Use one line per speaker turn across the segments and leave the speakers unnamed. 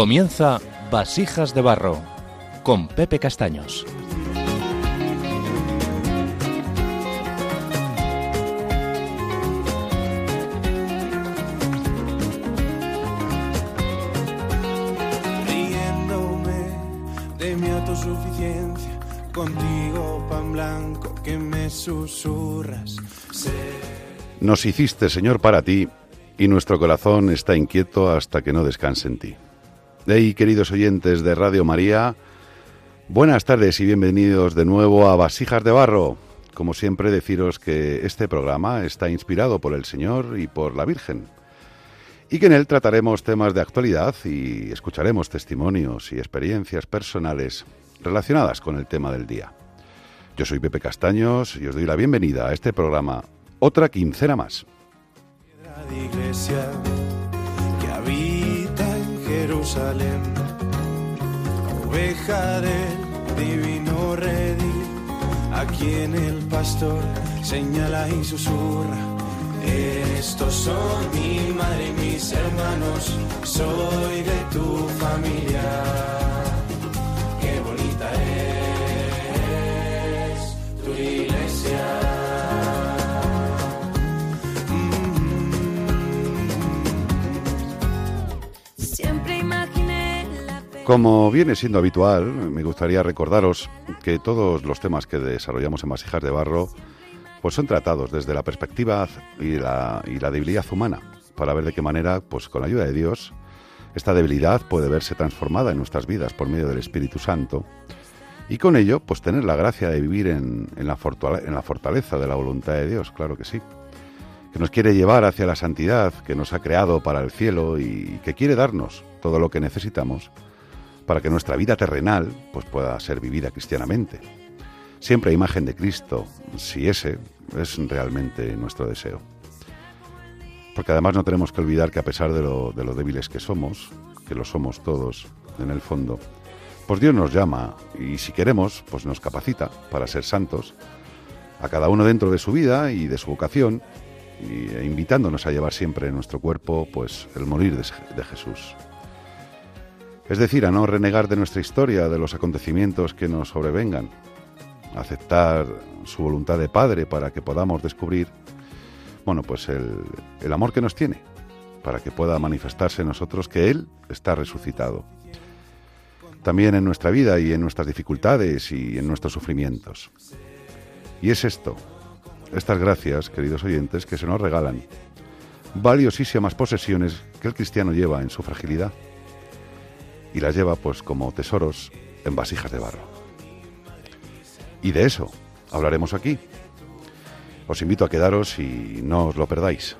Comienza Vasijas de Barro con Pepe Castaños.
riéndome de mi autosuficiencia, contigo pan blanco que me susurras.
Nos hiciste, Señor, para ti, y nuestro corazón está inquieto hasta que no descanse en ti. Hey, queridos oyentes de Radio María, buenas tardes y bienvenidos de nuevo a Vasijas de Barro. Como siempre, deciros que este programa está inspirado por el Señor y por la Virgen, y que en él trataremos temas de actualidad y escucharemos testimonios y experiencias personales relacionadas con el tema del día. Yo soy Pepe Castaños y os doy la bienvenida a este programa, otra quincena más.
Jerusalén, oveja del divino redil, a quien el pastor señala y susurra. Estos son mi madre y mis hermanos, soy de tu familia.
Como viene siendo habitual, me gustaría recordaros que todos los temas que desarrollamos en Vasijas de Barro pues son tratados desde la perspectiva y la, debilidad humana, para ver de qué manera, pues con la ayuda de Dios, esta debilidad puede verse transformada en nuestras vidas por medio del Espíritu Santo y con ello, pues tener la gracia de vivir en la fortaleza de la voluntad de Dios, claro que sí, que nos quiere llevar hacia la santidad, que nos ha creado para el cielo y que quiere darnos todo lo que necesitamos para que nuestra vida terrenal pues pueda ser vivida cristianamente. Siempre a imagen de Cristo, si ese es realmente nuestro deseo. Porque además no tenemos que olvidar que a pesar de lo, de lo débiles que somos, que lo somos todos en el fondo, pues Dios nos llama y si queremos, pues nos capacita para ser santos, a cada uno dentro de su vida y de su vocación, e invitándonos a llevar siempre en nuestro cuerpo pues el morir de Jesús. Es decir, a no renegar de nuestra historia, de los acontecimientos que nos sobrevengan, aceptar su voluntad de Padre para que podamos descubrir, bueno, pues el, el amor que nos tiene, para que pueda manifestarse en nosotros que Él está resucitado. También en nuestra vida y en nuestras dificultades y en nuestros sufrimientos. Y es esto, estas gracias, queridos oyentes, que se nos regalan, valiosísimas posesiones que el cristiano lleva en su fragilidad y las lleva pues como tesoros en vasijas de barro. Y de eso hablaremos aquí. Os invito a quedaros y no os lo perdáis.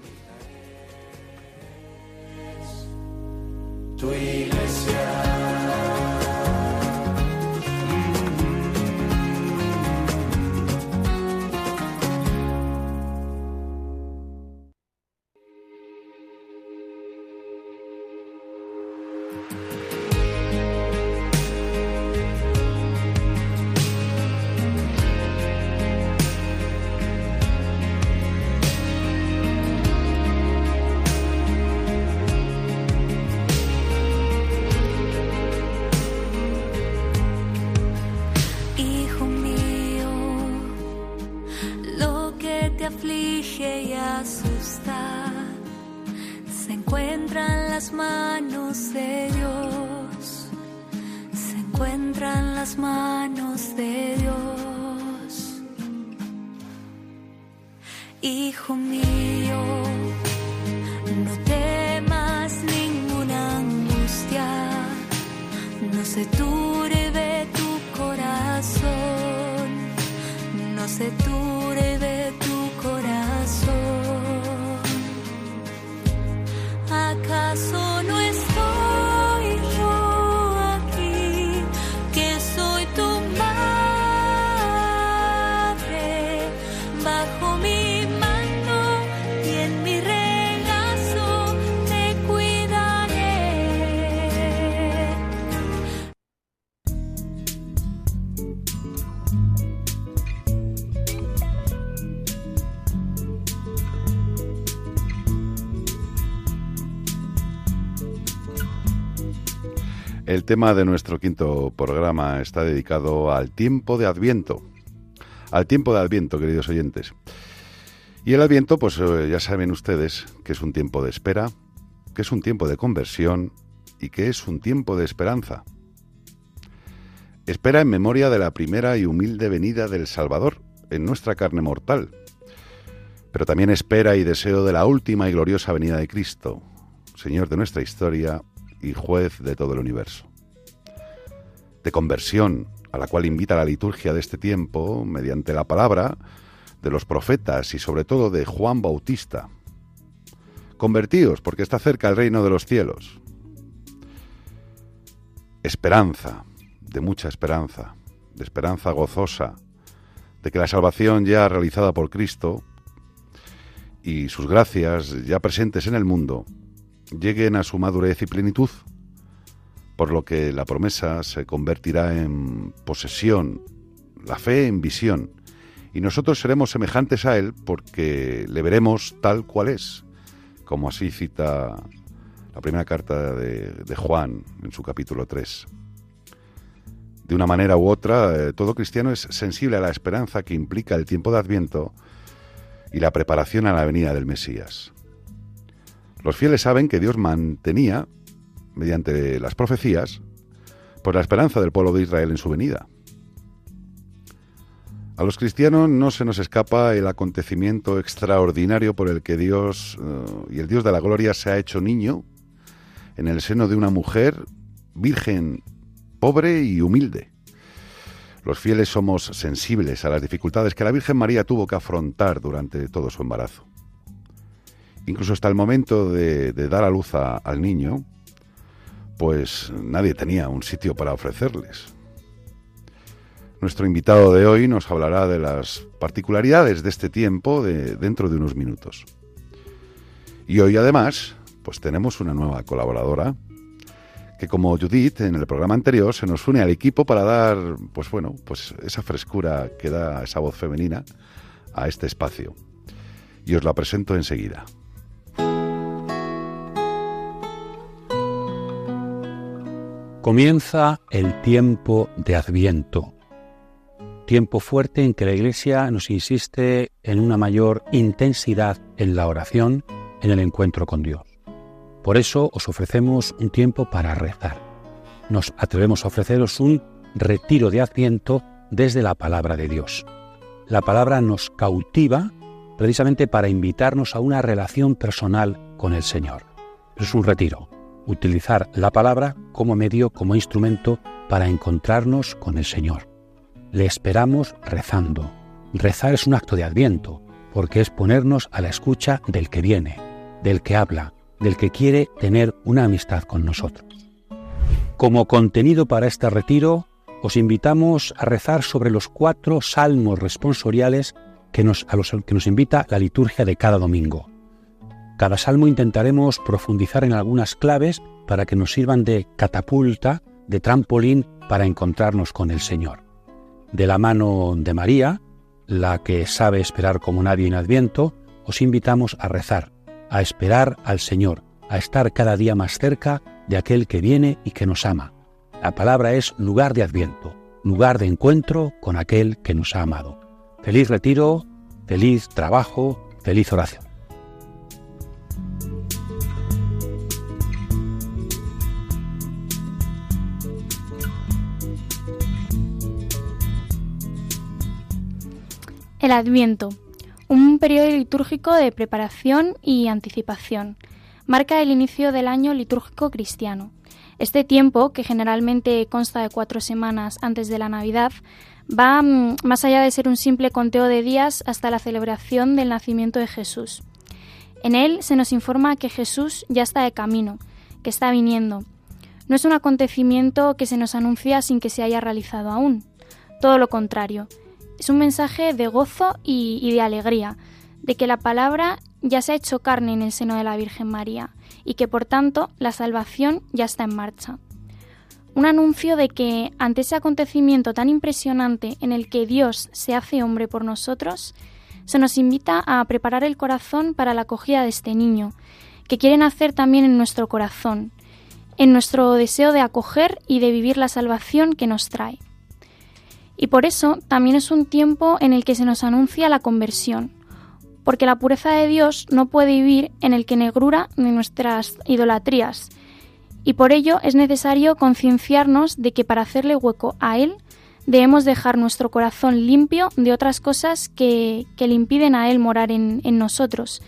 El tema de nuestro quinto programa está dedicado al tiempo de Adviento. Al tiempo de Adviento, queridos oyentes. Y el Adviento, pues eh, ya saben ustedes que es un tiempo de espera, que es un tiempo de conversión y que es un tiempo de esperanza. Espera en memoria de la primera y humilde venida del Salvador en nuestra carne mortal, pero también espera y deseo de la última y gloriosa venida de Cristo, Señor de nuestra historia y juez de todo el universo. De conversión, a la cual invita la liturgia de este tiempo, mediante la palabra de los profetas y sobre todo de Juan Bautista. Convertíos, porque está cerca el reino de los cielos. Esperanza, de mucha esperanza, de esperanza gozosa, de que la salvación ya realizada por Cristo y sus gracias ya presentes en el mundo lleguen a su madurez y plenitud, por lo que la promesa se convertirá en posesión, la fe en visión, y nosotros seremos semejantes a Él porque le veremos tal cual es, como así cita la primera carta de, Juan en su capítulo 3. De una manera u otra, eh, todo cristiano es sensible a la esperanza que implica el tiempo de Adviento y la preparación a la venida del Mesías. Los fieles saben que Dios mantenía, mediante las profecías, por la esperanza del pueblo de Israel en su venida. A los cristianos no se nos escapa el acontecimiento extraordinario por el que Dios eh, y el Dios de la gloria se ha hecho niño en el seno de una mujer virgen, pobre y humilde. Los fieles somos sensibles a las dificultades que la Virgen María tuvo que afrontar durante todo su embarazo. Incluso hasta el momento de, dar a luz al niño, pues nadie tenía un sitio para ofrecerles. Nuestro invitado de hoy nos hablará de las particularidades de este tiempo de, dentro de unos minutos. Y hoy además, pues tenemos una nueva colaboradora que como Judith en el programa anterior se nos une al equipo para dar, pues bueno, pues esa frescura que da esa voz femenina a este espacio. Y os la presento enseguida.
Comienza el tiempo de Adviento, tiempo fuerte en que la Iglesia nos insiste en una mayor intensidad en la oración, en el encuentro con Dios. Por eso os ofrecemos un tiempo para rezar. Nos atrevemos a ofreceros un retiro de Adviento desde la palabra de Dios. La palabra nos cautiva precisamente para invitarnos a una relación personal con el Señor. Es un retiro, utilizar la palabra como medio, como instrumento para encontrarnos con el Señor. Le esperamos rezando. Rezar es un acto de adviento, porque es ponernos a la escucha del que viene, del que habla, del que quiere tener una amistad con nosotros. Como contenido para este retiro, os invitamos a rezar sobre los cuatro salmos responsoriales que nos, a los que nos invita la liturgia de cada domingo. Cada salmo intentaremos profundizar en algunas claves para que nos sirvan de catapulta, de trampolín para encontrarnos con el Señor. De la mano de María, la que sabe esperar como nadie en Adviento, os invitamos a rezar, a esperar al Señor, a estar cada día más cerca de aquel que viene y que nos ama. La palabra es lugar de Adviento, lugar de encuentro con aquel que nos ha amado. Feliz retiro, feliz trabajo, feliz oración.
El Adviento, un periodo litúrgico de preparación y anticipación, marca el inicio del año litúrgico cristiano. Este tiempo, que generalmente consta de cuatro semanas antes de la Navidad, va mm, más allá de ser un simple conteo de días hasta la celebración del nacimiento de Jesús. En él se nos informa que Jesús ya está de camino, que está viniendo. No es un acontecimiento que se nos anuncia sin que se haya realizado aún. Todo lo contrario, es un mensaje de gozo y, de alegría, de que la palabra ya se ha hecho carne en el seno de la Virgen María y que por tanto la salvación ya está en marcha. Un anuncio de que ante ese acontecimiento tan impresionante en el que Dios se hace hombre por nosotros, se nos invita a preparar el corazón para la acogida de este niño, que quiere nacer también en nuestro corazón, en nuestro deseo de acoger y de vivir la salvación que nos trae. Y por eso también es un tiempo en el que se nos anuncia la conversión, porque la pureza de Dios no puede vivir en el que negrura de nuestras idolatrías, y por ello es necesario concienciarnos de que para hacerle hueco a Él debemos dejar nuestro corazón limpio de otras cosas que, que le impiden a Él morar en, en, nosotros,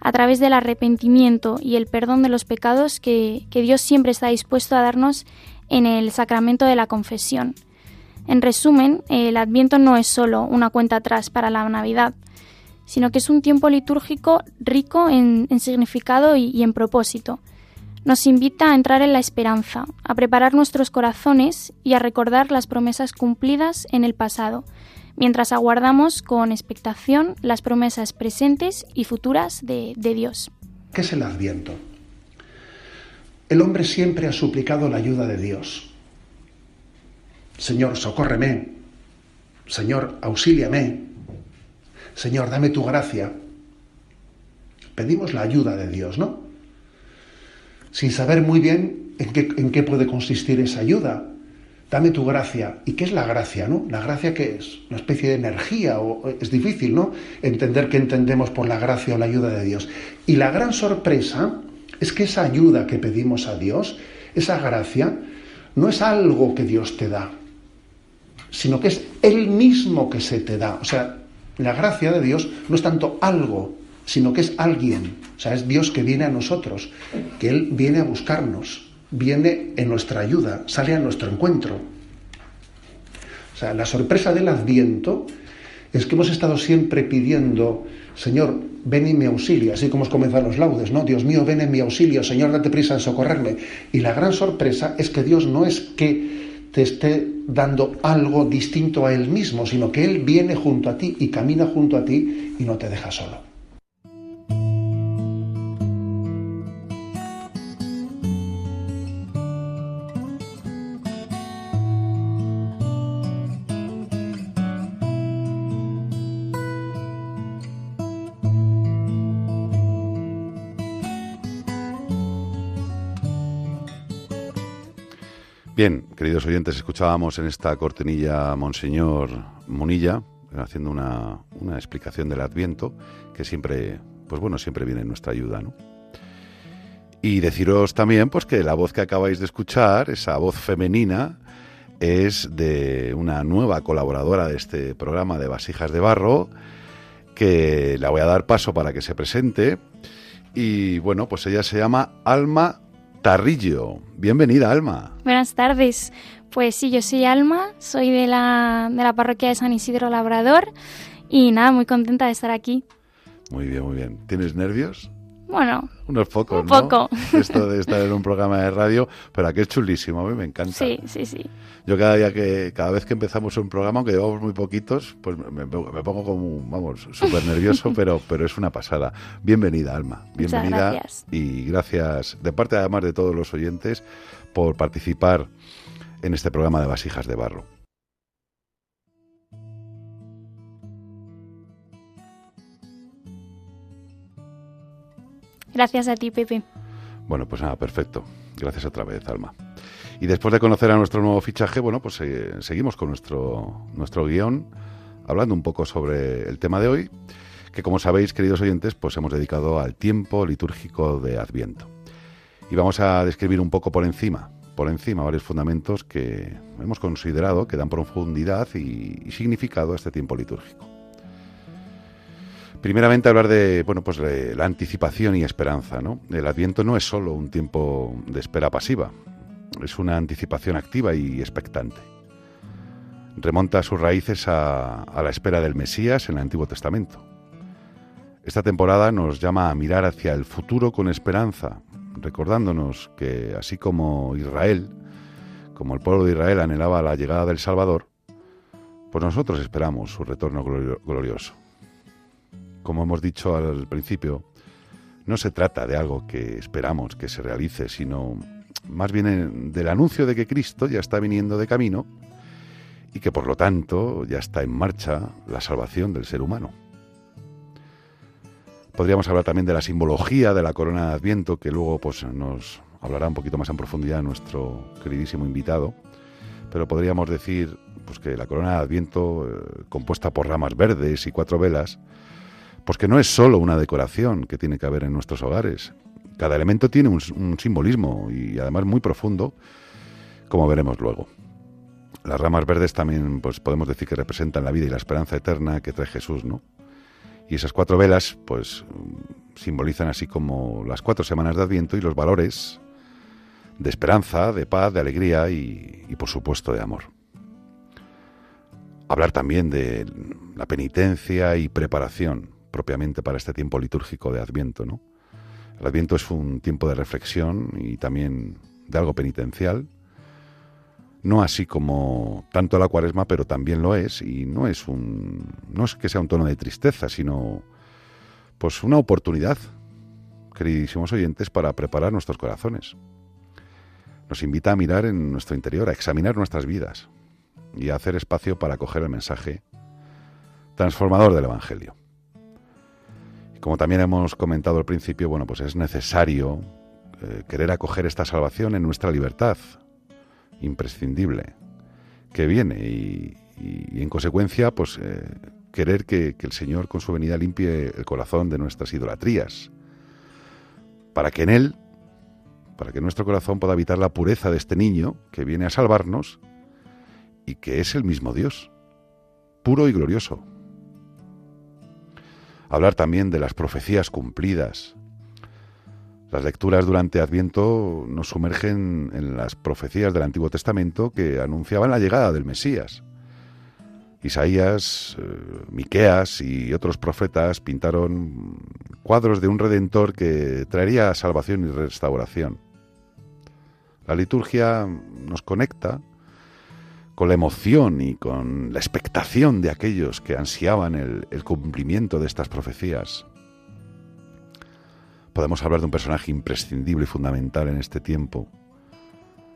a través del arrepentimiento y el perdón de los pecados que, que Dios siempre está dispuesto a darnos en el sacramento de la confesión. En resumen, el Adviento no es solo una cuenta atrás para la Navidad, sino que es un tiempo litúrgico rico en, significado y, y en propósito nos invita a entrar en la esperanza, a preparar nuestros corazones y a recordar las promesas cumplidas en el pasado, mientras aguardamos con expectación las promesas presentes y futuras de, de Dios.
¿Qué es el adviento? El hombre siempre ha suplicado la ayuda de Dios. Señor, socórreme. Señor, auxíliame. Señor, dame tu gracia. Pedimos la ayuda de Dios, ¿no? sin saber muy bien en qué, puede consistir esa ayuda. Dame tu gracia. ¿Y qué es la gracia, no? ¿La gracia qué es? ¿Una especie de energía? O, es difícil, ¿no? Entender qué entendemos por la gracia o la ayuda de Dios. Y la gran sorpresa es que esa ayuda que pedimos a Dios, esa gracia, no es algo que Dios te da, sino que es Él mismo que se te da. O sea, la gracia de Dios no es tanto algo, sino que es alguien, o sea, es Dios que viene a nosotros, que Él viene a buscarnos, viene en nuestra ayuda, sale a nuestro encuentro. O sea, la sorpresa del adviento es que hemos estado siempre pidiendo, Señor, ven y me auxilia, así como os comienzan los laudes, ¿no? Dios mío, ven en mi auxilio, Señor, date prisa en socorrerme. Y la gran sorpresa es que Dios no es que te esté dando algo distinto a Él mismo, sino que Él viene junto a ti y camina junto a ti y no te deja solo.
Bien, queridos oyentes, escuchábamos en esta cortinilla a Monseñor Munilla haciendo una, una, explicación del Adviento que siempre, pues bueno, siempre viene en nuestra ayuda, ¿no? Y deciros también, pues que la voz que acabáis de escuchar, esa voz femenina, es de una nueva colaboradora de este programa de Vasijas de Barro, que la voy a dar paso para que se presente. Y bueno, pues ella se llama Alma Tarrillo. Bienvenida, Alma.
Buenas tardes. Pues sí, yo soy Alma, soy de la, de la parroquia de San Isidro Labrador y nada, muy contenta de estar aquí.
Muy bien, muy bien. ¿Tienes nervios?
Bueno,
unos pocos,
un
¿no?
poco.
Esto de estar en un programa de radio, pero aquí es chulísimo, a mí me encanta.
Sí, sí, sí.
Yo cada día que, cada vez que empezamos un programa, aunque llevamos muy poquitos, pues me, me pongo como, vamos, súper nervioso, pero, pero es una pasada. Bienvenida, Alma. Bienvenida.
gracias.
Y gracias, de parte además de todos los oyentes, por participar en este programa de Vasijas de Barro.
Gracias a ti, Pepe.
Bueno, pues nada, perfecto. Gracias otra vez, Alma. Y después de conocer a nuestro nuevo fichaje, bueno, pues eh, seguimos con nuestro, nuestro guion, hablando un poco sobre el tema de hoy, que como sabéis, queridos oyentes, pues hemos dedicado al tiempo litúrgico de Adviento. Y vamos a describir un poco por encima, por encima, varios fundamentos que hemos considerado que dan profundidad y, y significado a este tiempo litúrgico. Primeramente hablar de, bueno, pues de la anticipación y esperanza. El Adviento no es solo un tiempo de espera pasiva, es una anticipación activa y expectante. Remonta sus raíces a, a, la espera del Mesías en el Antiguo Testamento. Esta temporada nos llama a mirar hacia el futuro con esperanza, recordándonos que así como Israel, como el pueblo de Israel anhelaba la llegada del Salvador, pues nosotros esperamos su retorno glorioso. Como hemos dicho al principio, no se trata de algo que esperamos que se realice, sino más bien del anuncio de que Cristo ya está viniendo de camino y que por lo tanto ya está en marcha la salvación del ser humano. Podríamos hablar también de la simbología de la corona de Adviento que luego pues, nos hablará un poquito más en profundidad nuestro queridísimo invitado, pero podríamos decir pues que la corona de Adviento, eh, compuesta por ramas verdes y cuatro velas, pues que no es solo una decoración que tiene que haber en nuestros hogares. Cada elemento tiene un, simbolismo y además muy profundo, como veremos luego. Las ramas verdes también pues podemos decir que representan la vida y la esperanza eterna que trae Jesús, ¿no? Y esas cuatro velas, pues simbolizan así como las cuatro semanas de Adviento y los valores de esperanza, de paz, de alegría y, por supuesto de amor. Hablar también de la penitencia y preparación propiamente para este tiempo litúrgico de Adviento, ¿no? El Adviento es un tiempo de reflexión y también de algo penitencial, no así como tanto la Cuaresma, pero también lo es y no es un no es que sea un tono de tristeza, sino pues una oportunidad, queridísimos oyentes, para preparar nuestros corazones. Nos invita a mirar en nuestro interior, a examinar nuestras vidas y a hacer espacio para acoger el mensaje transformador del Evangelio. Como también hemos comentado al principio, bueno, pues es necesario eh, querer acoger esta salvación en nuestra libertad, imprescindible, que viene y en consecuencia, pues eh, querer que, que el Señor con su venida limpie el corazón de nuestras idolatrías, para que en Él, para que nuestro corazón pueda habitar la pureza de este niño que viene a salvarnos y que es el mismo Dios, puro y glorioso. Hablar también de las profecías cumplidas. Las lecturas durante Adviento nos sumergen en las profecías del Antiguo Testamento que anunciaban la llegada del Mesías. Isaías, eh, Miqueas y otros profetas pintaron cuadros de un redentor que traería salvación y restauración. La liturgia nos conecta con la emoción y con la expectación de aquellos que ansiaban el, cumplimiento de estas profecías. Podemos hablar de un personaje imprescindible y fundamental en este tiempo,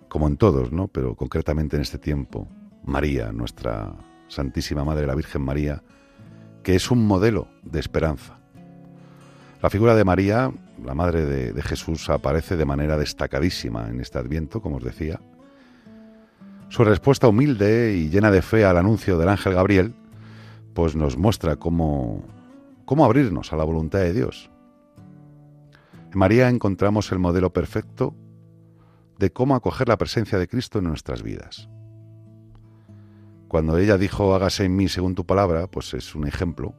como en todos, ¿no? Pero concretamente en este tiempo, María, nuestra Santísima Madre, la Virgen María, que es un modelo de esperanza. La figura de María, la Madre de, de Jesús, aparece de manera destacadísima en este Adviento, como os decía, su respuesta humilde y llena de fe al anuncio del ángel Gabriel, pues nos muestra cómo, cómo abrirnos a la voluntad de Dios. En María encontramos el modelo perfecto de cómo acoger la presencia de Cristo en nuestras vidas. Cuando ella dijo, hágase en mí según tu palabra, pues es un ejemplo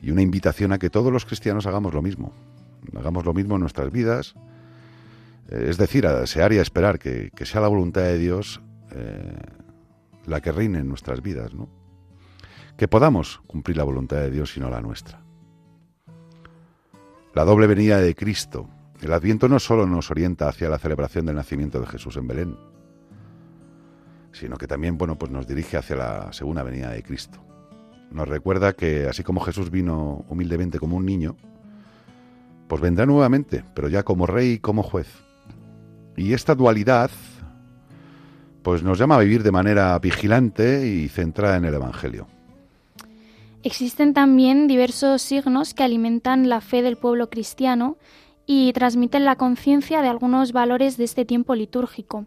y una invitación a que todos los cristianos hagamos lo mismo. Hagamos lo mismo en nuestras vidas, es decir, a desear y a esperar que, que sea la voluntad de Dios eh, la que reine en nuestras vidas, ¿no? Que podamos cumplir la voluntad de Dios y no la nuestra. La doble venida de Cristo. El Adviento no solo nos orienta hacia la celebración del nacimiento de Jesús en Belén, sino que también, bueno, pues nos dirige hacia la segunda venida de Cristo. Nos recuerda que así como Jesús vino humildemente como un niño, pues vendrá nuevamente, pero ya como rey y como juez. Y esta dualidad pues nos llama a vivir de manera vigilante y centrada en el Evangelio.
Existen también diversos signos que alimentan la fe del pueblo cristiano y transmiten la conciencia de algunos valores de este tiempo litúrgico.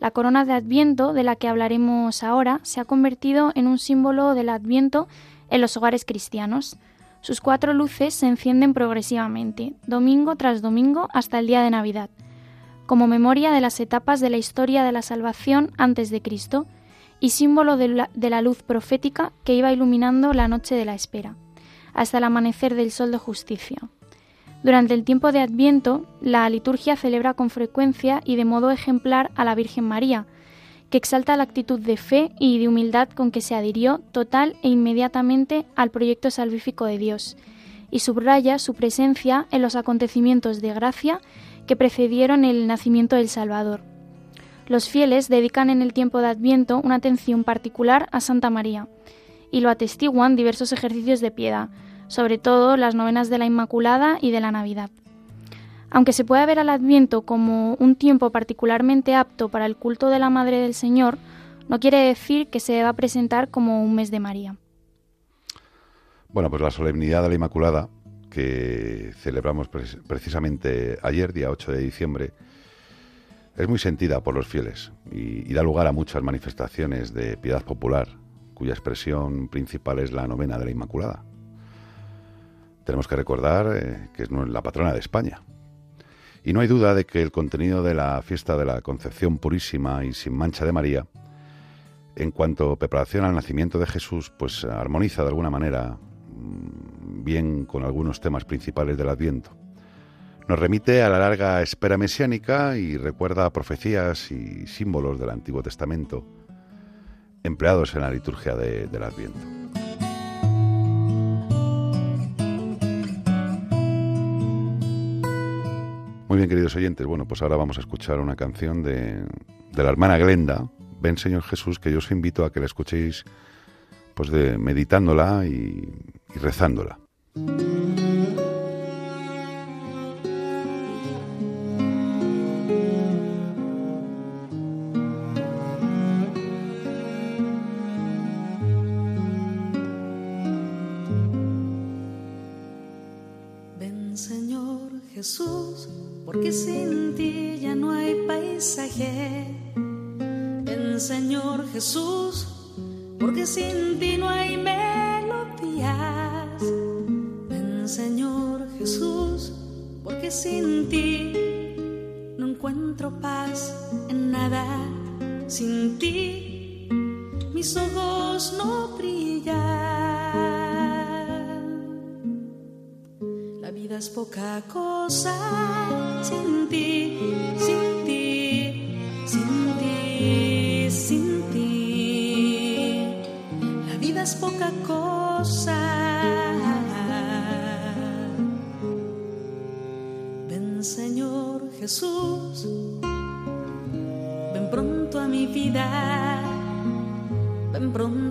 La corona de Adviento, de la que hablaremos ahora, se ha convertido en un símbolo del Adviento en los hogares cristianos. Sus cuatro luces se encienden progresivamente, domingo tras domingo hasta el día de Navidad como memoria de las etapas de la historia de la salvación antes de Cristo y símbolo de la, luz profética que iba iluminando la noche de la espera, hasta el amanecer del sol de justicia. Durante el tiempo de Adviento, la liturgia celebra con frecuencia y de modo ejemplar a la Virgen María, que exalta la actitud de fe y de humildad con que se adhirió total e inmediatamente al proyecto salvífico de Dios, y subraya su presencia en los acontecimientos de gracia que precedieron el nacimiento del Salvador. Los fieles dedican en el tiempo de Adviento una atención particular a Santa María y lo atestiguan diversos ejercicios de piedad, sobre todo las novenas de la Inmaculada y de la Navidad. Aunque se puede ver al Adviento como un tiempo particularmente apto para el culto de la Madre del Señor, no quiere decir que se deba presentar como un mes de María.
Bueno, pues la solemnidad de la Inmaculada que celebramos precisamente ayer, día 8 de diciembre, Es muy sentida por los fieles y, da lugar a muchas manifestaciones de piedad popular, cuya expresión principal es la novena de la Inmaculada. Tenemos que recordar eh, que es la patrona de España. Y no hay duda de que el contenido de la fiesta de la Concepción Purísima y sin mancha de María, en cuanto a preparación al nacimiento de Jesús, pues armoniza de alguna manera bien con algunos temas principales del Adviento. Nos remite a la larga espera mesiánica y recuerda profecías y símbolos del Antiguo Testamento empleados en la liturgia de, del Adviento. Muy bien, queridos oyentes, bueno, pues ahora vamos a escuchar una canción de, de la hermana Glenda, Ven Señor Jesús, que yo os invito a que la escuchéis pues de meditándola y rezándola.
Ven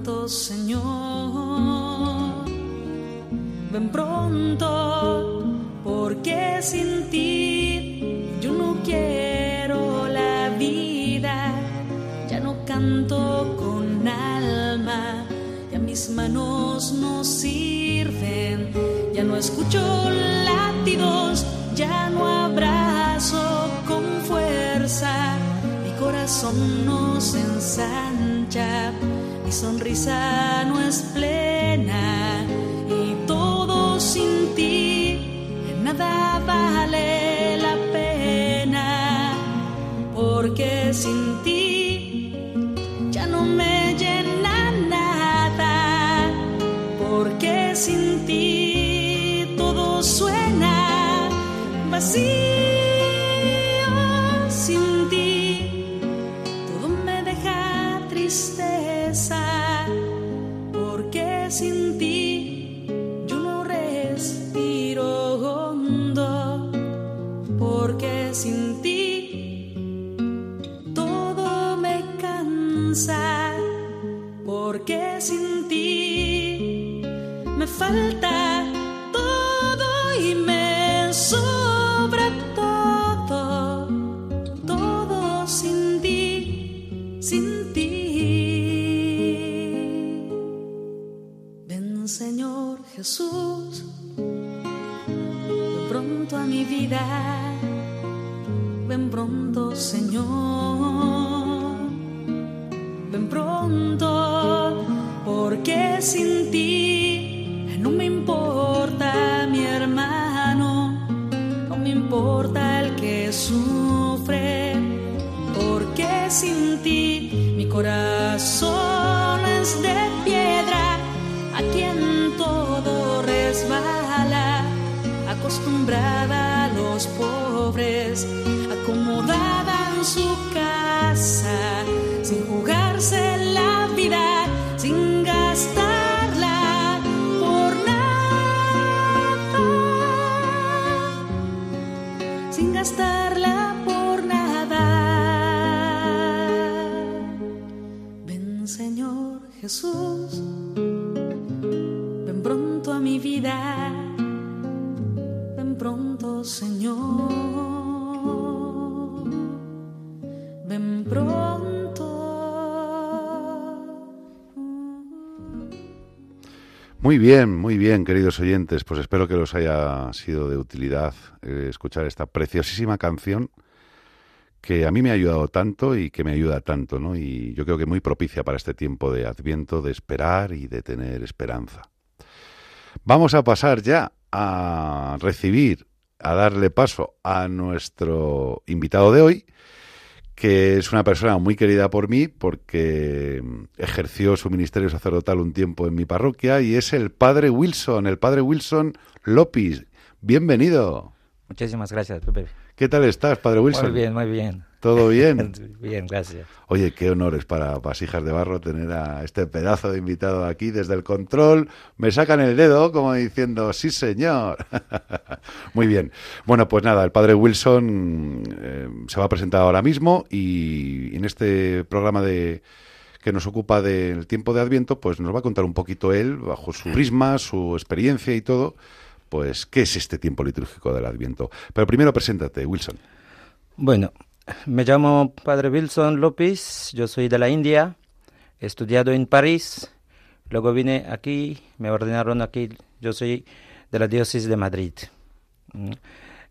pronto Señor. Ven pronto, porque sin ti yo no quiero la vida, ya no canto con alma, ya mis manos no sirven, ya no escucho latidos, ya no abrazo con fuerza, mi corazón no se ensancha, sonrisa no es plena y todo sin ti nada vale la pena porque sin ti ya no me llena nada porque sin ti todo suena vacío falta todo y me sobra todo, todo sin ti, sin ti. Ven Señor Jesús, ven pronto a mi vida, ven pronto Señor, ven pronto, porque sin ti importa el que sufre, porque sin ti mi corazón es de piedra, a quien todo resbala, acostumbrada a los pobres, acomodada en su casa, Jesús, ven pronto a mi vida, ven pronto Señor, ven pronto.
Muy bien, muy bien, queridos oyentes. Pues espero que os haya sido de utilidad eh, escuchar esta preciosísima canción que a mí me ha ayudado tanto y que me ayuda tanto, ¿no? Y yo creo que muy propicia para este tiempo de Adviento, de esperar y de tener esperanza. Vamos a pasar ya a recibir, a darle paso a nuestro invitado de hoy, que es una persona muy querida por mí porque ejerció su ministerio sacerdotal un tiempo en mi parroquia y es el padre Wilson, el padre Wilson López. Bienvenido.
Muchísimas gracias, Pepe.
¿Qué tal estás, padre Wilson?
Muy bien, muy bien.
¿Todo bien?
bien, gracias.
Oye, qué honor es para Vasijas de Barro tener a este pedazo de invitado aquí desde el control. Me sacan el dedo como diciendo, sí señor. Muy bien. Bueno, pues nada, el padre Wilson eh, se va a presentar ahora mismo y en este programa de que nos ocupa del tiempo de Adviento, pues nos va a contar un poquito él, bajo su prisma, su experiencia y todo, pues qué es este tiempo litúrgico del Adviento. Pero primero preséntate, Wilson.
Bueno, me llamo Padre Wilson López, yo soy de la India, he estudiado en París, luego vine aquí, me ordenaron aquí, yo soy de la diócesis de Madrid. Mm.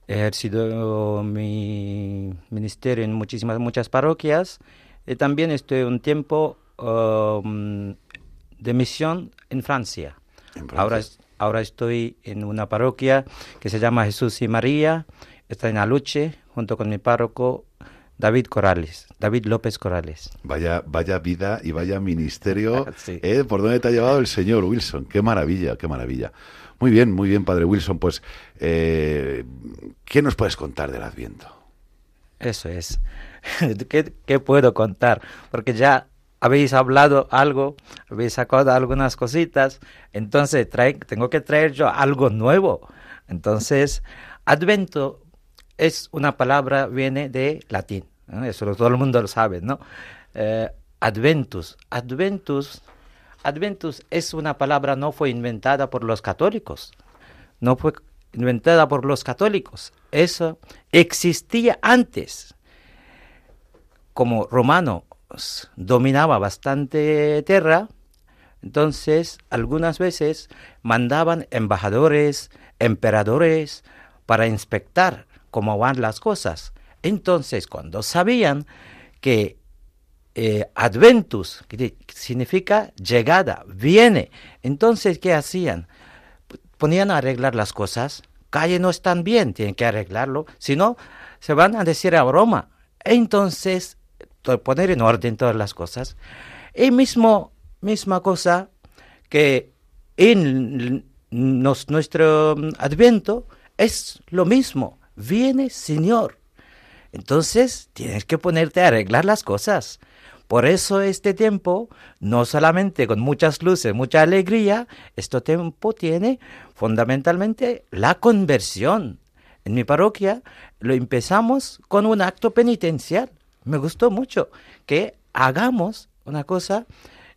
He ejercido mi ministerio en muchísimas, muchas parroquias y también estoy un tiempo um, de misión en Francia.
En Francia.
Ahora, ahora estoy en una parroquia que se llama Jesús y María, está en Aluche, junto con mi párroco David Corrales, David López Corrales.
Vaya, vaya vida y vaya ministerio.
Sí.
¿eh? ¿Por dónde te ha llevado el señor Wilson? Qué maravilla, qué maravilla. Muy bien, muy bien, padre Wilson. Pues, eh, ¿qué nos puedes contar del Adviento?
Eso es. ¿Qué, qué puedo contar? Porque ya habéis hablado algo, habéis sacado algunas cositas, entonces tengo que traer yo algo nuevo. Entonces, Advento es una palabra, viene de latín, eso todo el mundo lo sabe, ¿no? Eh, adventus, Adventus, Adventus es una palabra no fue inventada por los católicos, no fue inventada por los católicos, eso existía antes. Como romano dominaba bastante tierra, entonces algunas veces mandaban embajadores, emperadores para inspectar cómo van las cosas. Entonces, cuando sabían que eh, adventus, significa llegada, viene, entonces, ¿qué hacían? Ponían a arreglar las cosas, calle no están bien, tienen que arreglarlo, si no, se van a decir a Roma. Entonces, poner en orden todas las cosas. Y mismo, misma cosa que en nuestro adviento es lo mismo viene Señor. Entonces tienes que ponerte a arreglar las cosas. Por eso este tiempo, no solamente con muchas luces, mucha alegría, este tiempo tiene fundamentalmente la conversión. En mi parroquia lo empezamos con un acto penitencial. Me gustó mucho que hagamos una cosa,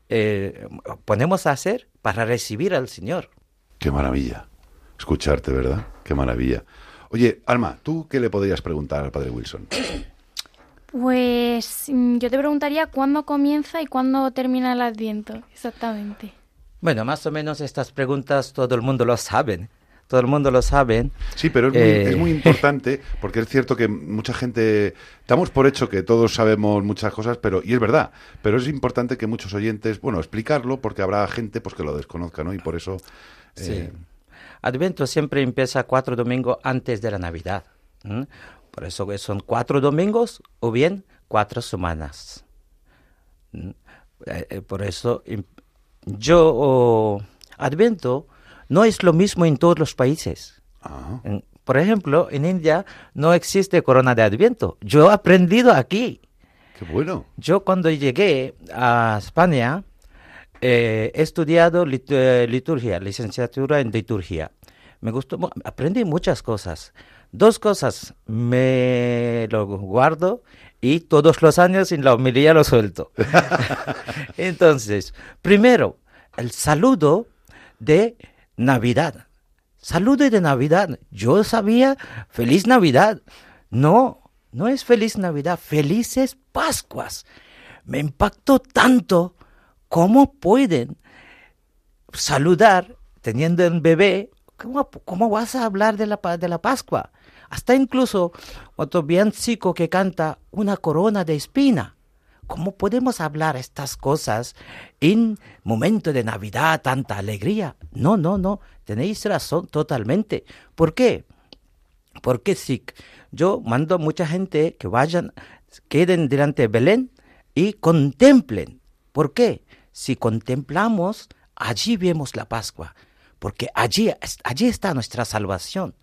eh, ponemos a hacer para recibir al Señor.
Qué maravilla escucharte, ¿verdad? Qué maravilla. Oye, Alma, ¿tú qué le podrías preguntar al padre Wilson?
Pues mm, yo te preguntaría cuándo comienza y cuándo termina el Adviento, exactamente.
Bueno, más o menos estas preguntas todo el mundo lo sabe. Todo el mundo lo sabe.
Sí, pero es muy,
Eh,
es muy importante porque es cierto que mucha gente damos por hecho que todos sabemos muchas cosas, pero y es verdad, pero es importante que muchos oyentes, bueno, explicarlo porque habrá gente pues que lo desconozca, ¿no? Y por eso
Sí.
eh,
Adviento siempre empieza cuatro domingos antes de la Navidad. Por eso que son cuatro domingos o bien cuatro semanas. Eh, Por eso yo, oh, Adviento no es lo mismo en todos los países.
ah,
Por ejemplo, en India no existe corona de Adviento. Yo he aprendido aquí.
qué bueno.
Yo cuando llegué a España eh, he estudiado lit- eh, liturgia, licenciatura en liturgia. Me gustó, aprendí muchas cosas. Dos cosas me lo guardo y todos los años en la homilía lo suelto. Entonces, primero, el saludo de Navidad. Saludo de Navidad. Yo sabía feliz Navidad. No, no es feliz Navidad, felices Pascuas. Me impactó tanto cómo pueden saludar teniendo un bebé. ¿Cómo, vas a hablar de la, de la Pascua? Hasta incluso otro villancico que canta una corona de espina. ¿Cómo podemos hablar estas cosas en momento de Navidad, tanta alegría? No, no, no, tenéis razón totalmente. ¿Por qué? Porque si yo mando a mucha gente que vayan, queden delante de Belén y contemplen. ¿Por qué? Si contemplamos, allí vemos la Pascua, porque allí, allí está nuestra salvación.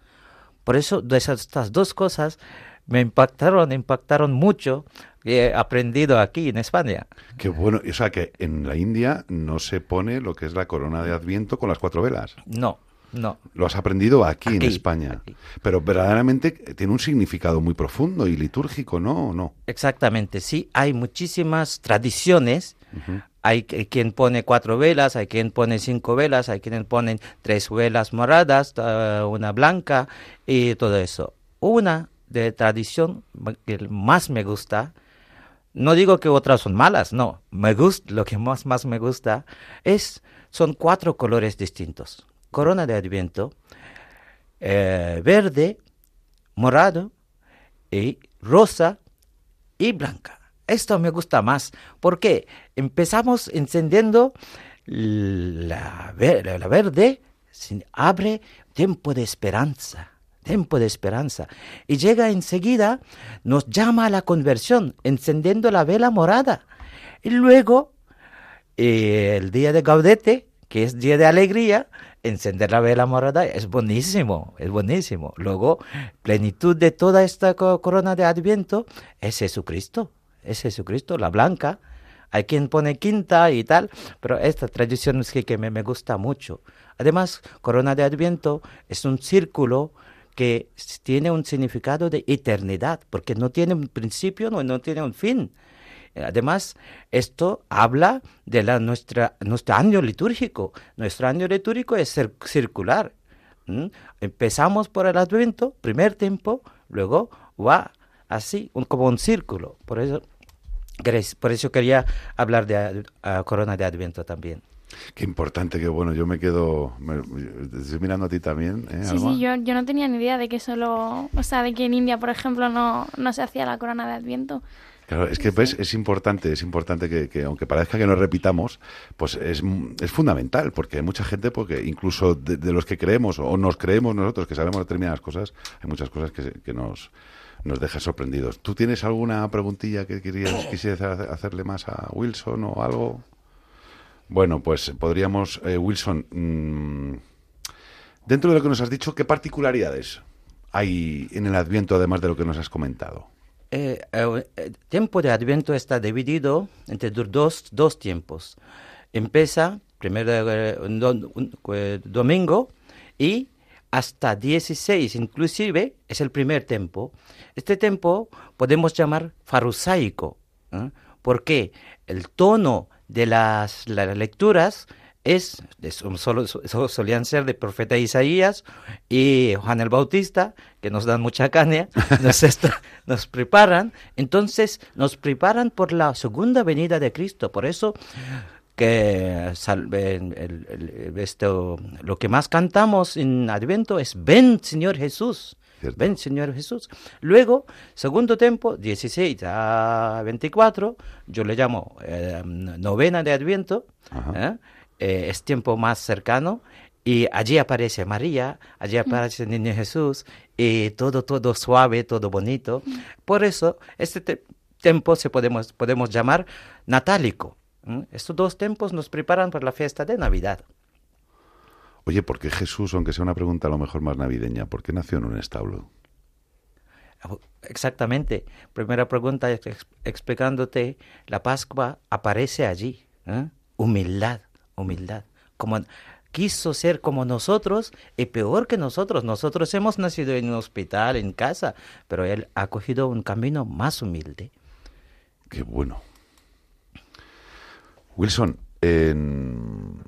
Por eso estas dos cosas me impactaron, impactaron mucho he aprendido aquí en España.
Qué bueno. O sea que en la India no se pone lo que es la corona de Adviento con las cuatro velas.
No, no.
Lo has aprendido aquí, en
Aquí,
España.
aquí.
Pero verdaderamente tiene un significado muy profundo y litúrgico, ¿no? ¿O no?
Exactamente, sí, hay muchísimas tradiciones. Hay que- quien pone cuatro velas, hay quien pone cinco velas, hay quien ponen tres velas moradas, una blanca y todo eso. Una de tradición que más me gusta, no digo que otras son malas, no, me gusta, lo que más, más me gusta es, son cuatro colores distintos. Corona de Adviento, eh, verde, morado y rosa y blanca. Esto me gusta más porque empezamos encendiendo la, la verde, abre tiempo de esperanza, tiempo de esperanza. Y llega enseguida, nos llama a la conversión, encendiendo la vela morada. Y luego, eh, el día de Gaudete, que es día de alegría, encender la vela morada es buenísimo, es buenísimo. Luego, plenitud de toda esta co- corona de Adviento es Jesucristo, es Jesucristo, la blanca. Hay quien pone quinta y tal, pero esta tradición es que, que me, me gusta mucho. Además, corona de Adviento es un círculo que tiene un significado de eternidad, porque no tiene un principio, no, no tiene un fin. Además, esto habla de la, nuestra, nuestro año litúrgico. Nuestro año litúrgico es cir- circular. Empezamos por el Adviento, primer tiempo, luego va así, un- como un círculo. Por eso, por eso quería hablar de a Corona de Adviento también.
Qué importante, qué bueno. Yo me quedo... Me, te estoy mirando a ti también, ¿eh,
Sí,
Alba?
sí, yo, yo no tenía ni idea de que solo, o sea, de que en India, por ejemplo, no, no se hacía la corona de Adviento.
Claro, es que ves, es importante, es importante que, que aunque parezca que nos repitamos, pues es, es fundamental, porque hay mucha gente, porque incluso de, de los que creemos o nos creemos nosotros que sabemos determinadas cosas, hay muchas cosas que, que nos, nos dejan sorprendidos. ¿Tú tienes alguna preguntilla que quisieras hace- hacerle más a Wilson o algo? Bueno, pues podríamos, eh, Wilson, mm, dentro de lo que nos has dicho, ¿qué particularidades hay en el Adviento además de lo que nos has comentado?
Eh, eh, el tiempo de Adviento está dividido entre do- dos, dos tiempos. Empieza primero eh, eh, domingo y hasta 16 inclusive es el primer tiempo. Este tiempo podemos llamar farusaico, ¿eh? porque el tono de las, las lecturas es, son- solo, so- solían ser de profeta Isaías y Juan el Bautista, que nos dan mucha caña, nos, preparan, entonces nos preparan por la segunda venida de Cristo. Por eso que el- esto, lo que más cantamos en Adviento es Ven Señor Jesús.
Cierto.
Ven Señor Jesús. Luego, segundo tiempo, 16 a 24, yo le llamo eh, novena de Adviento. ¿eh? Eh, es tiempo más cercano y allí aparece María, allí aparece el niño Jesús y todo, todo suave, todo bonito. Por eso, este te- tiempo se podemos, podemos llamar natálico. Estos dos tiempos nos preparan para la fiesta de Navidad.
Oye, ¿por qué Jesús, aunque sea una pregunta a lo mejor más navideña, ¿por qué nació en un establo?
Exactamente. Primera pregunta ex- ex- explicándote, la Pascua aparece allí. ¿eh? Humildad, humildad. Como quiso ser como nosotros y peor que nosotros. Nosotros hemos nacido en un hospital, en casa, pero él ha cogido un camino más humilde.
Qué bueno. Wilson, en-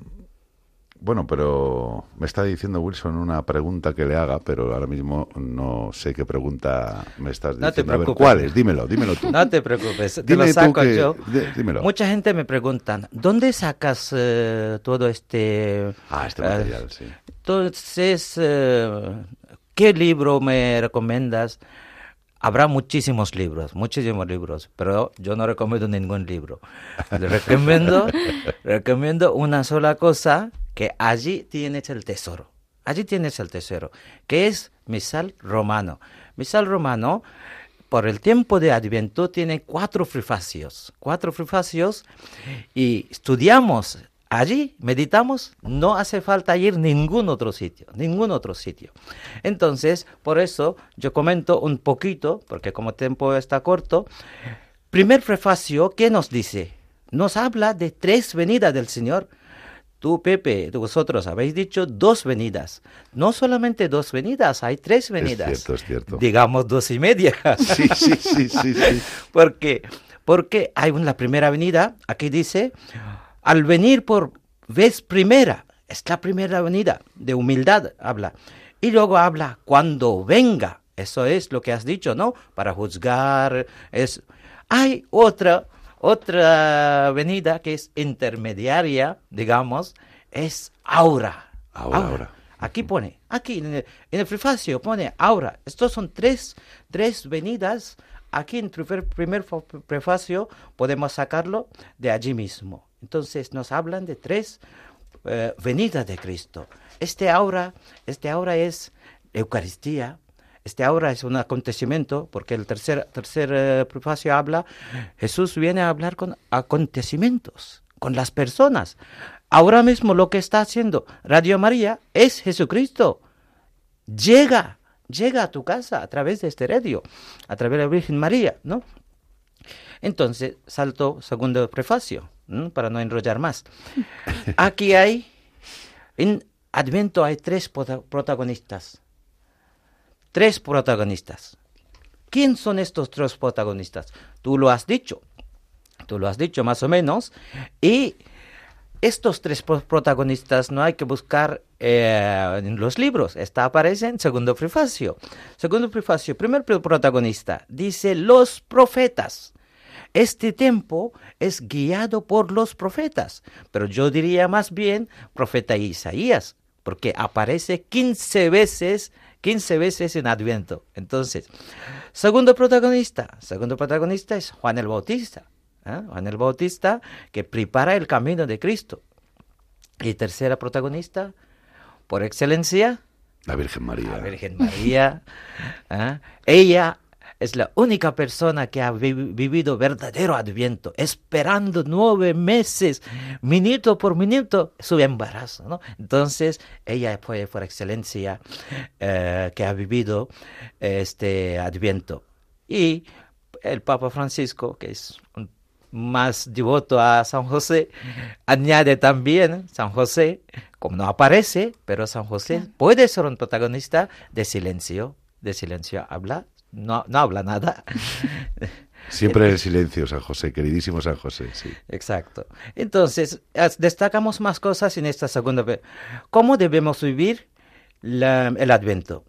bueno, pero me está diciendo Wilson una pregunta que le haga, pero ahora mismo no sé qué pregunta me estás
No te
diciendo. A ver,
preocupes.
¿cuál es? Dímelo, dímelo tú.
No te preocupes, te
Dime
lo saco
que-
yo.
dímelo.
Mucha gente me pregunta, ¿dónde sacas eh, todo este...
Ah, este
eh,
material, sí.
Entonces, eh, ¿qué libro me recomiendas? Habrá muchísimos libros, muchísimos libros, pero yo no recomiendo ningún libro. Le recomiendo, recomiendo una sola cosa, que allí tienes el tesoro. Allí tienes el tesoro, que es Misal Romano. Misal Romano, por el tiempo de Adviento, tiene cuatro prefacios. Cuatro prefacios y estudiamos allí, meditamos, no hace falta ir ningún otro sitio, ningún otro sitio. Entonces, por eso yo comento un poquito, porque como el tiempo está corto, primer prefacio, ¿qué nos dice? Nos habla de tres venidas del Señor. Tú, Pepe, vosotros habéis dicho dos venidas. No solamente dos venidas, hay tres venidas.
Es cierto, es cierto.
Digamos dos y media.
Sí, sí, sí, sí, sí.
porque, porque hay una primera venida, aquí dice, al venir por vez primera, es la primera venida, de humildad habla. Y luego habla cuando venga, eso es lo que has dicho, ¿no? Para juzgar, es... Hay otra, otra venida que es intermediaria, digamos, es aura.
Ahora, ahora.
Aquí pone, aquí en el, en el prefacio pone aura. Estos son tres, tres venidas. Aquí en el primer, primer fa- prefacio podemos sacarlo de allí mismo. Entonces nos hablan de tres eh, venidas de Cristo. Este aura, este aura es Eucaristía. Este aura es un acontecimiento, porque el tercer, tercer eh, prefacio habla, Jesús viene a hablar con acontecimientos, con las personas. Ahora mismo lo que está haciendo Radio María es Jesucristo. Llega, llega a tu casa a través de este radio, a través de la Virgen María, ¿no? Entonces, salto segundo prefacio, para no enrollar más. Aquí hay, en Adviento hay tres prota- protagonistas. Tres protagonistas. ¿Quién son estos tres protagonistas? Tú lo has dicho. Tú lo has dicho más o menos. Y estos tres pro- protagonistas no hay que buscar eh, en los libros. Esta aparece en segundo prefacio. Segundo prefacio, primer pro- protagonista, dice los profetas. Este tiempo es guiado por los profetas, pero yo diría más bien profeta Isaías, porque aparece 15 veces, 15 veces en Adviento. Entonces, segundo protagonista, segundo protagonista es Juan el Bautista. ¿eh? Juan el Bautista que prepara el camino de Cristo. Y tercera protagonista, por excelencia,
La Virgen María.
la Virgen María. ¿ah? Ella es la única persona que ha vi- vivido verdadero adviento, esperando nueve meses, minuto por minuto, su embarazo. ¿no? Entonces, ella fue por excelencia eh, que ha vivido este adviento. Y el Papa Francisco, que es un más devoto a San José, añade también San José, como no aparece, pero San José puede ser un protagonista de silencio, de silencio, habla, no, no habla nada.
Siempre el silencio, San José, queridísimo San José, sí.
Exacto. Entonces, destacamos más cosas en esta segunda. ve- ¿Cómo debemos vivir la- el Adviento?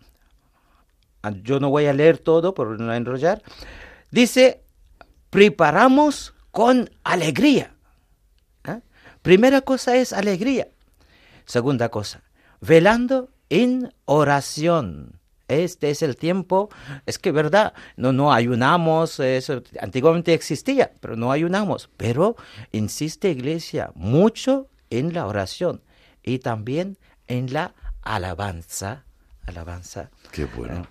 Ah, Yo no voy a leer todo por no enrollar. Dice, preparamos con alegría. ¿Ah? Primera cosa es alegría. Segunda cosa, velando en oración. Este es el tiempo, es que verdad, no, no ayunamos, eso antiguamente existía, pero no ayunamos. Pero insiste Iglesia mucho en la oración y también en la alabanza. Alabanza.
Qué bueno.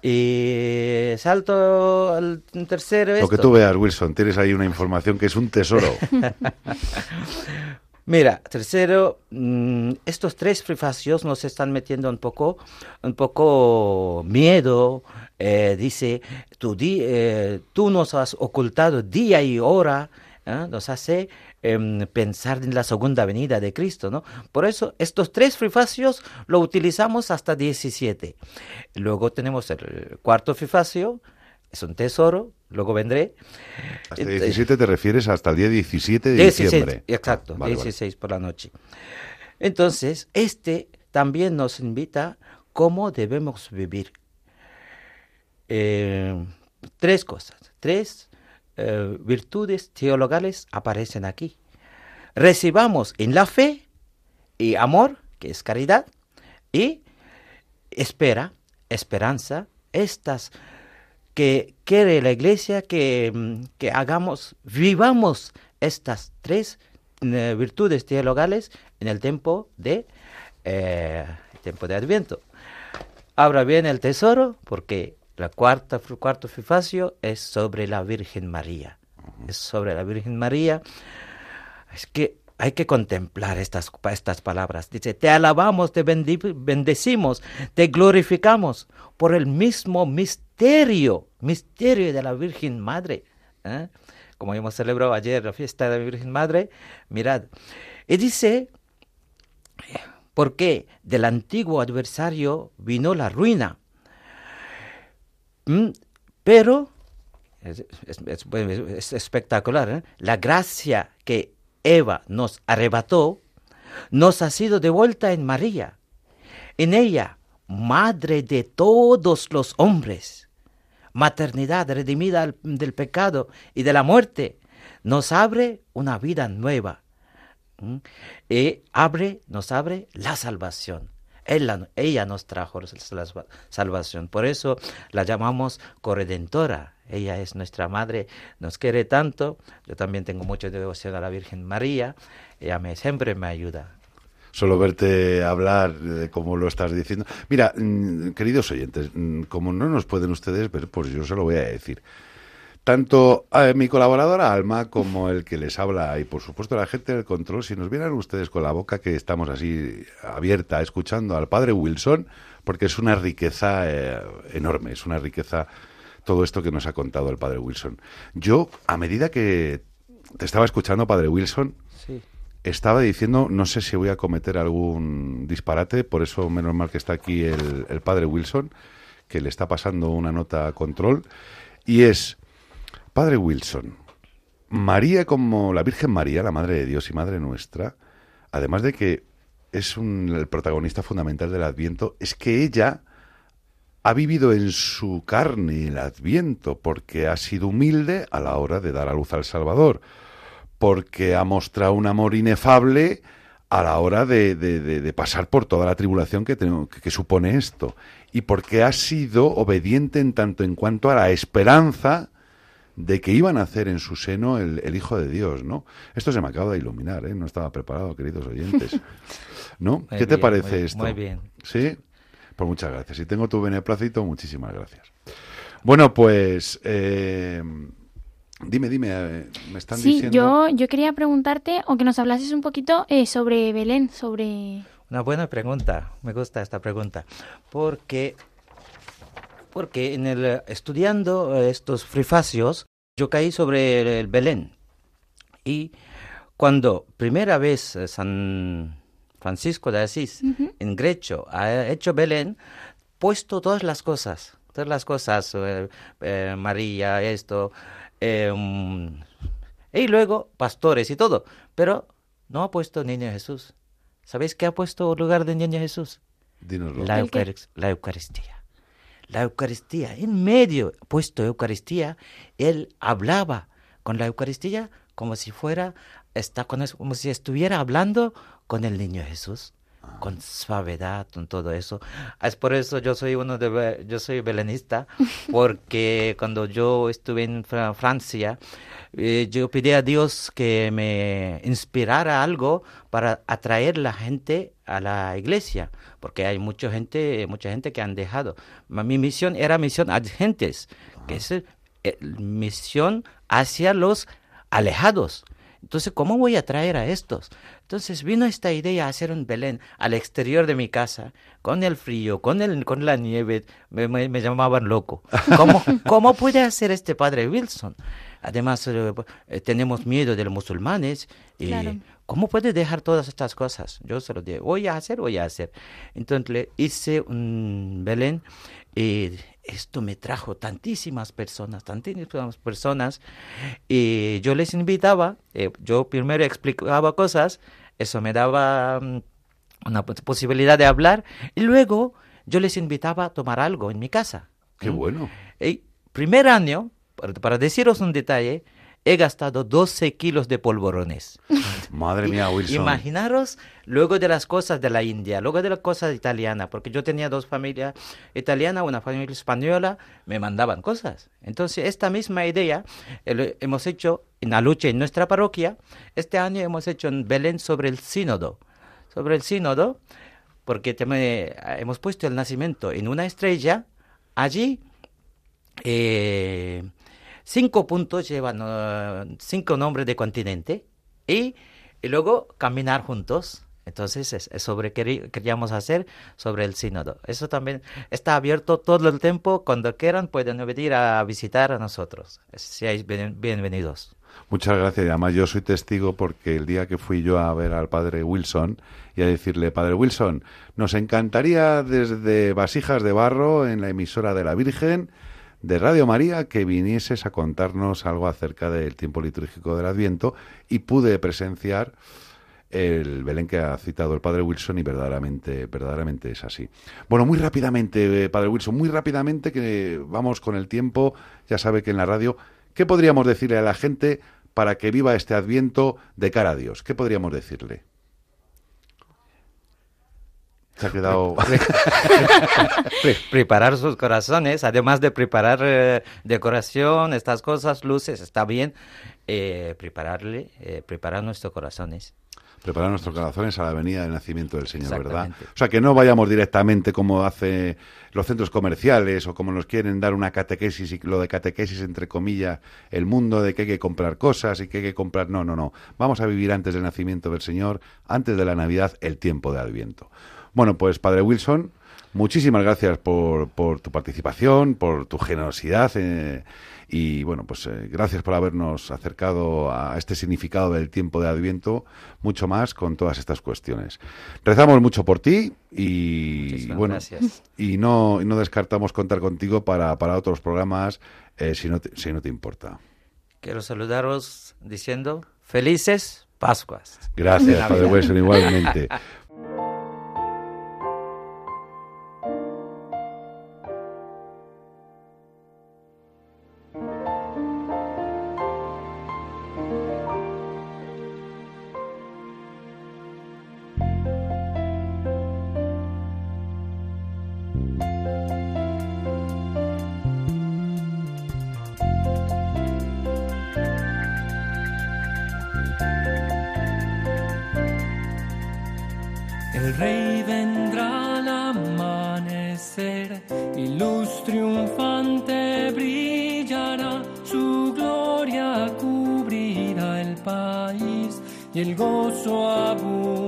Y salto al tercero.
Lo que tú veas, Wilson, tienes ahí una información que es un tesoro.
Mira, tercero, mm, estos tres prefacios nos están metiendo un poco, un poco miedo. eh, dice, eh, tú nos has ocultado día y hora, ¿eh? nos hace em, pensar en la segunda venida de Cristo, ¿no? Por eso estos tres prefacios lo utilizamos hasta 17. Luego tenemos el cuarto prefacio, es un tesoro, luego vendré.
Hasta
Eh,
17 te refieres hasta el día 17 de
16,
diciembre.
exacto,
Ah, vale, vale.
16 por la noche. Entonces, este también nos invita cómo debemos vivir. Eh, tres cosas, tres eh, virtudes teologales aparecen aquí. Recibamos en la fe y amor, que es caridad, y espera, esperanza, estas que quiere la iglesia que, mm, que hagamos, vivamos estas tres eh, virtudes teologales en el tiempo de, eh, tiempo de Adviento. Abra bien el tesoro porque la cuarta, cuarto fifacio es sobre la Virgen María. Es sobre la Virgen María. Es que hay que contemplar estas, estas palabras. Dice, te alabamos, te bendecimos, te glorificamos por el mismo misterio, misterio de la Virgen Madre. ¿eh? Como hemos celebrado ayer la fiesta de la Virgen Madre, mirad. Y dice, porque del antiguo adversario vino la ruina. Mm, Pero, es espectacular, ¿eh? la gracia que Eva nos arrebató nos ha sido devuelta en María. En ella, madre de todos los hombres, maternidad redimida del pecado y de la muerte, nos abre una vida nueva. Y abre, nos abre la salvación. Ella, nos trajo la salva- salvación. Por eso la llamamos corredentora. Ella es nuestra madre, nos quiere tanto. Yo también tengo mucha devoción a la Virgen María. Ella me, siempre me ayuda.
Solo verte hablar de cómo lo estás diciendo. Mira, mm, queridos oyentes, mm, como no nos pueden ustedes ver, pues yo se lo voy a decir. Tanto a mi colaboradora Alma como el que les habla y por supuesto la gente del control, si nos vieran ustedes con la boca que estamos así abierta escuchando al padre Wilson, porque es una riqueza eh, enorme, es una riqueza todo esto que nos ha contado el padre Wilson. Yo, a medida que te estaba escuchando, padre Wilson,
Sí.
estaba diciendo, no sé si voy a cometer algún disparate, por eso menos mal que está aquí el, el padre Wilson, que le está pasando una nota a control, y es, padre Wilson, María como la Virgen María, la Madre de Dios y Madre nuestra, además de que es un- el protagonista fundamental del Adviento, es que ella ha vivido en su carne el Adviento, porque ha sido humilde a la hora de dar a luz al Salvador porque ha mostrado un amor inefable a la hora de, de- de- pasar por toda la tribulación que, tenemos- que- que supone esto. Y porque ha sido obediente en tanto en cuanto a la esperanza de que iban a hacer en su seno el, el Hijo de Dios, ¿no? Esto se me acaba de iluminar, ¿eh? No estaba preparado, queridos oyentes. ¿No?
Muy
¿Qué te parece
muy-
esto?
muy bien.
¿Sí? Pues muchas gracias. Si tengo tu beneplácito, muchísimas gracias. Bueno, pues... eh, dime, dime, eh, me están
Sí,
diciendo...
yo, yo quería preguntarte o que nos hablases un poquito eh, sobre Belén, sobre...
Una buena pregunta, me gusta esta pregunta, porque, porque en el, eh, estudiando eh, estos frifacios, yo caí sobre el, el Belén. Y cuando primera vez eh, San Francisco de Asís en Grecho ha hecho Belén, puesto todas las cosas, todas las cosas, eh, eh, María, esto, eh, mm, y luego pastores y todo, pero no ha puesto niño Jesús. ¿Sabéis qué ha puesto lugar de niño Jesús? La Eucaristía. La Eucaristía, en medio, puesto Eucaristía, él hablaba con la Eucaristía como si fuera, está como si estuviera hablando con el niño Jesús, con suavidad, con todo eso. Es por eso yo soy uno de, yo soy belenista, porque cuando yo estuve en Fra- Francia, eh, yo pedí a Dios que me inspirara algo para atraer la gente a la iglesia, porque hay mucha gente, mucha gente que han dejado. Mi misión era misión a gentes, que es eh, misión hacia los alejados. Entonces, ¿cómo voy a atraer a estos? Entonces vino esta idea de hacer un Belén al exterior de mi casa, con el frío, con, el, con la nieve, me, me- me llamaban loco. ¿Cómo, ¿Cómo puede hacer este padre Wilson? Además, eh, eh, tenemos miedo de los musulmanes. Y
Claro.
¿Cómo puede dejar todas estas cosas? Yo se lo dije, voy a hacer, voy a hacer. Entonces le hice un Belén y esto me trajo tantísimas personas, tantísimas personas. Y yo les invitaba, eh, yo primero explicaba cosas, eso me daba mm, una pos- posibilidad de hablar, y luego yo les invitaba a tomar algo en mi casa.
Qué
¿Mm?
bueno.
El primer año, para, para deciros un detalle, he gastado 12 kilos de polvorones.
Madre mía, Wilson.
Imaginaros luego de las cosas de la India, luego de las cosas italianas, porque yo tenía dos familias italianas, una familia española, me mandaban cosas. Entonces, esta misma idea eh, hemos hecho en la lucha en nuestra parroquia. Este año hemos hecho en Belén sobre el sínodo. Sobre el sínodo, porque te- hemos puesto el nacimiento en una estrella, allí eh, cinco puntos llevan eh, cinco nombres de continente y, y luego caminar juntos. Entonces es, sobre qué queríamos hacer sobre el sínodo. Eso también está abierto todo el tiempo. Cuando quieran pueden venir a visitar a nosotros. Seáis bien- bienvenidos.
Muchas gracias. Y además yo soy testigo porque el día que fui yo a ver al padre Wilson y a decirle, padre Wilson, nos encantaría desde Vasijas de Barro en la emisora de la Virgen de Radio María que vinieses a contarnos algo acerca del tiempo litúrgico del Adviento y pude presenciar el Belén que ha citado el padre Wilson y verdaderamente, verdaderamente es así. Bueno, muy rápidamente, eh, padre Wilson, muy rápidamente que vamos con el tiempo, ya sabe que en la radio, ¿qué podríamos decirle a la gente para que viva este Adviento de cara a Dios? ¿Qué podríamos decirle? Se ha quedado...
Pre- preparar sus corazones, además de preparar eh, decoración, estas cosas, luces, está bien eh, prepararle, eh, preparar nuestros corazones.
preparar nuestros corazones a la venida del nacimiento del Señor, ¿verdad? O sea, que no vayamos directamente como hace los centros comerciales o como nos quieren dar una catequesis y lo de catequesis entre comillas, el mundo de que hay que comprar cosas y que hay que comprar... No, no, no. Vamos a vivir antes del nacimiento del Señor, antes de la Navidad, el tiempo de Adviento. Bueno, pues Padre Wilson, muchísimas gracias por, por tu participación, por tu generosidad eh, y bueno, pues eh, gracias por habernos acercado a este significado del tiempo de Adviento, mucho más con todas estas cuestiones. Rezamos mucho por ti y
Muchísimas
bueno,
gracias.
y no, y no descartamos contar contigo para, para otros programas eh, si, no te, si no te importa.
Quiero saludaros diciendo felices Pascuas.
Gracias. Padre Wilson, igualmente.
y el gozo abundará.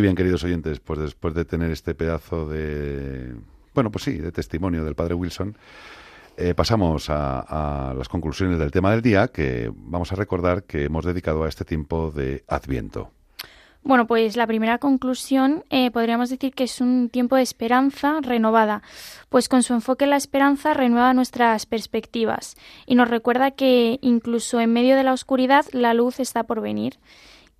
Muy bien, queridos oyentes, pues después de tener este pedazo de, bueno, pues sí, de testimonio del Padre Wilson, eh, pasamos a, las conclusiones del tema del día, que vamos a recordar que hemos dedicado a este tiempo de Adviento.
Bueno, pues la primera conclusión eh, podríamos decir que es un tiempo de esperanza renovada, pues con su enfoque en la esperanza renueva nuestras perspectivas y nos recuerda que incluso en medio de la oscuridad la luz está por venir,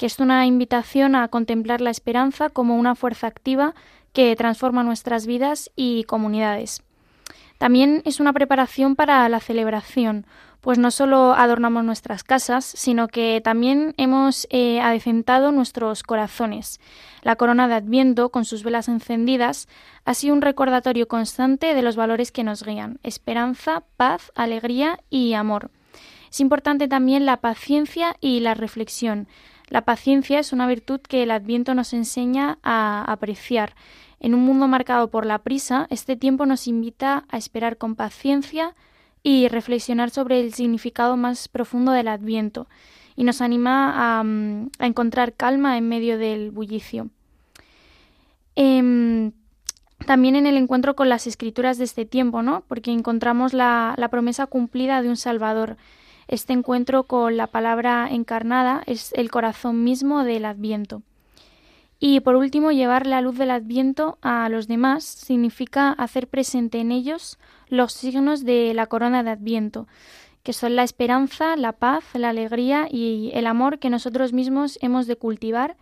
que es una invitación a contemplar la esperanza como una fuerza activa que transforma nuestras vidas y comunidades. También es una preparación para la celebración, pues no solo adornamos nuestras casas, sino que también hemos eh, adecentado nuestros corazones. La corona de Adviento, con sus velas encendidas, ha sido un recordatorio constante de los valores que nos guían, esperanza, paz, alegría y amor. Es importante también la paciencia y la reflexión. La paciencia es una virtud que el Adviento nos enseña a apreciar. En un mundo marcado por la prisa, este tiempo nos invita a esperar con paciencia y reflexionar sobre el significado más profundo del Adviento y nos anima a, mm, encontrar calma en medio del bullicio. Em, también en el encuentro con las escrituras de este tiempo, ¿no? Porque encontramos la promesa cumplida de un Salvador. Este encuentro con la palabra encarnada es el corazón mismo del Adviento.
Y por último, llevar la luz del Adviento a los demás significa hacer presente en ellos los signos de la corona de Adviento, que son la esperanza, la paz, la alegría y el amor que nosotros mismos hemos de cultivar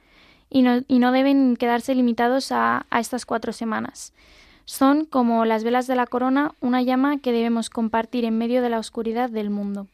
y no, y no deben quedarse limitados a, a estas cuatro semanas. Son, como las velas de la corona, una llama que debemos compartir en medio de la oscuridad del mundo.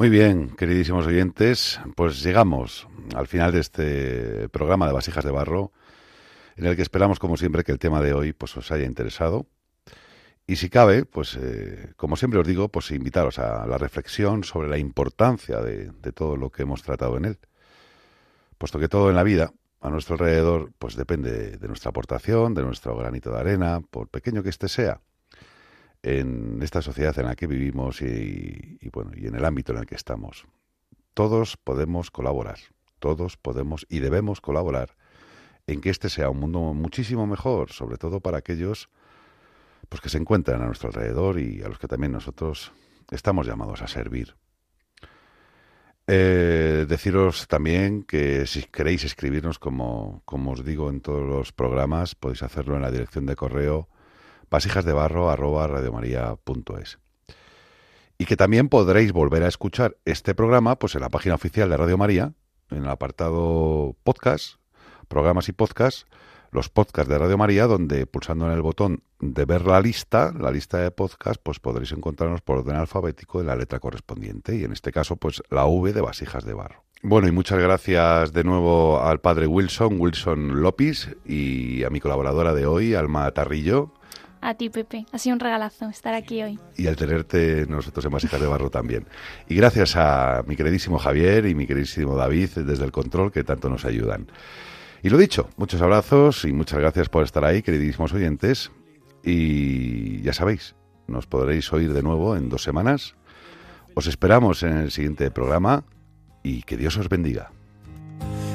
Muy bien, queridísimos oyentes, pues llegamos al final de este programa de Vasijas de Barro, en el que esperamos, como siempre, que el tema de hoy pues, os haya interesado. Y si cabe, pues eh, como siempre os digo, pues invitaros a la reflexión sobre la importancia de, de todo lo que hemos tratado en él. Puesto que todo en la vida, a nuestro alrededor, pues depende de nuestra aportación, de nuestro granito de arena, por pequeño que éste sea en esta sociedad en la que vivimos y, bueno y en el ámbito en el que estamos. Todos podemos colaborar, todos podemos y debemos colaborar en que este sea un mundo muchísimo mejor, sobre todo para aquellos pues que se encuentran a nuestro alrededor y a los que también nosotros estamos llamados a servir. Eh, deciros también que si queréis escribirnos, como, como os digo en todos los programas, podéis hacerlo en la dirección de correo vasijasdebarro@radiomaria.es. Y que también podréis volver a escuchar este programa pues en la página oficial de Radio María, en el apartado podcast, programas y podcast, los podcasts de Radio María, donde pulsando en el botón de ver la lista, la lista de podcast, pues podréis encontrarnos por orden alfabético en la letra correspondiente, y en este caso, pues la V de vasijas de barro. Bueno, y muchas gracias de nuevo al padre Wilson, Wilson López, y a mi colaboradora de hoy, Alma Tarrillo,
A ti, Pepe. Ha sido un regalazo estar aquí hoy.
y al tenerte nosotros en Vasijas de Barro también. Y gracias a mi queridísimo Javier y mi queridísimo David desde el control que tanto nos ayudan. Y lo dicho, muchos abrazos y muchas gracias por estar ahí, queridísimos oyentes. Y ya sabéis, nos podréis oír de nuevo en dos semanas. Os esperamos en el siguiente programa y que Dios os bendiga.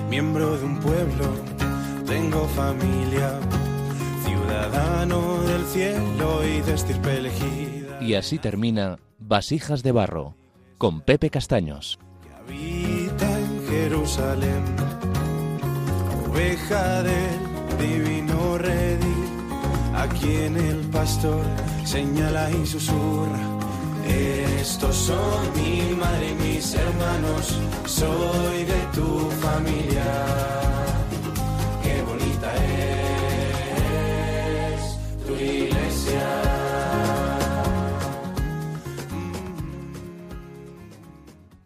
miembro de un pueblo, tengo familia, ciudadano del cielo y de estirpe elegida.
Y así termina Vasijas de Barro, con Pepe Castaños.
Habita en Jerusalén, oveja del divino redil, a quien el pastor señala y susurra. Estos son mi madre y mis hermanos, soy de tu familia.